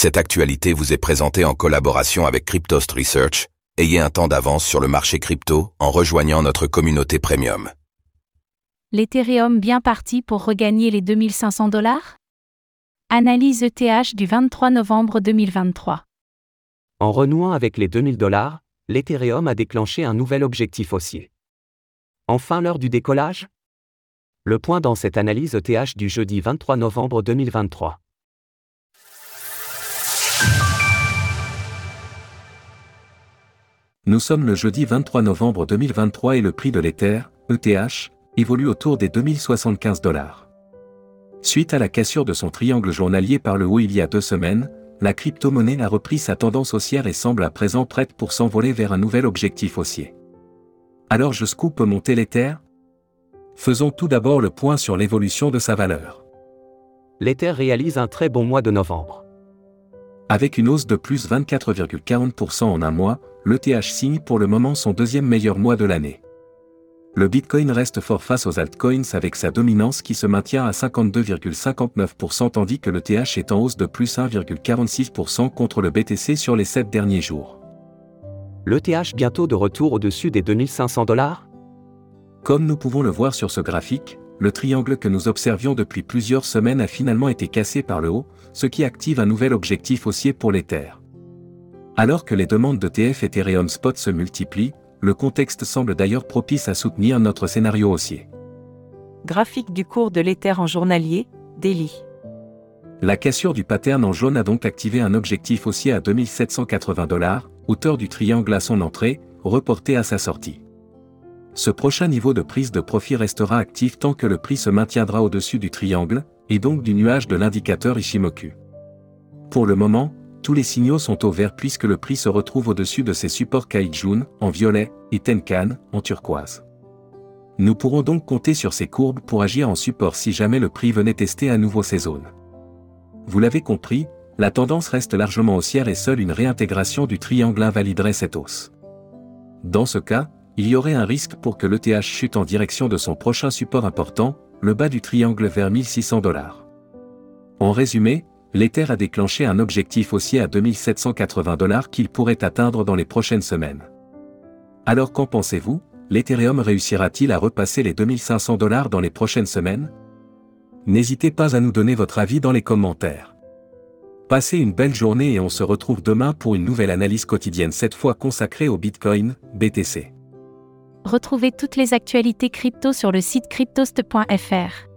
Cette actualité vous est présentée en collaboration avec Cryptost Research. Ayez un temps d'avance sur le marché crypto en rejoignant notre communauté premium. L'Ethereum bien parti pour regagner les 2500 dollars? Analyse ETH du 23 novembre 2023. En renouant avec les 2000 dollars, l'Ethereum a déclenché un nouvel objectif haussier. Enfin l'heure du décollage? Le point dans cette analyse ETH du jeudi 23 novembre 2023. Nous sommes le jeudi 23 novembre 2023 et le prix de l'Ether, ETH, évolue autour des 2075 dollars. Suite à la cassure de son triangle journalier par le haut il y a deux semaines, la crypto-monnaie a repris sa tendance haussière et semble à présent prête pour s'envoler vers un nouvel objectif haussier. Alors jusqu'où peut monter l'Ether? Faisons tout d'abord le point sur l'évolution de sa valeur. L'Ether réalise un très bon mois de novembre. Avec une hausse de plus 24,40% en un mois, l'ETH signe pour le moment son deuxième meilleur mois de l'année. Le Bitcoin reste fort face aux altcoins avec sa dominance qui se maintient à 52,59% tandis que l'ETH est en hausse de plus 1,46% contre le BTC sur les 7 derniers jours. L'ETH bientôt de retour au-dessus des 2500 dollars? Comme nous pouvons le voir sur ce graphique, le triangle que nous observions depuis plusieurs semaines a finalement été cassé par le haut, ce qui active un nouvel objectif haussier pour l'Ether. Alors que les demandes de TF Ethereum Spot se multiplient, le contexte semble d'ailleurs propice à soutenir notre scénario haussier. Graphique du cours de l'Ether en journalier, Daily. La cassure du pattern en jaune a donc activé un objectif haussier à 2780 dollars, hauteur du triangle à son entrée, reporté à sa sortie. Ce prochain niveau de prise de profit restera actif tant que le prix se maintiendra au-dessus du triangle, et donc du nuage de l'indicateur Ishimoku. Pour le moment, tous les signaux sont au vert puisque le prix se retrouve au-dessus de ses supports Kaijun, en violet, et Tenkan, en turquoise. Nous pourrons donc compter sur ces courbes pour agir en support si jamais le prix venait tester à nouveau ces zones. Vous l'avez compris, la tendance reste largement haussière et seule une réintégration du triangle invaliderait cette hausse. Dans ce cas, il y aurait un risque pour que l'ETH chute en direction de son prochain support important, le bas du triangle vers 1600 dollars. En résumé, l'Ether a déclenché un objectif haussier à 2780 dollars qu'il pourrait atteindre dans les prochaines semaines. Alors qu'en pensez-vous L'Ethereum réussira-t-il à repasser les 2500 dollars dans les prochaines semaines? N'hésitez pas à nous donner votre avis dans les commentaires. Passez une belle journée et on se retrouve demain pour une nouvelle analyse quotidienne cette fois consacrée au Bitcoin, BTC. Retrouvez toutes les actualités crypto sur le site cryptost.fr.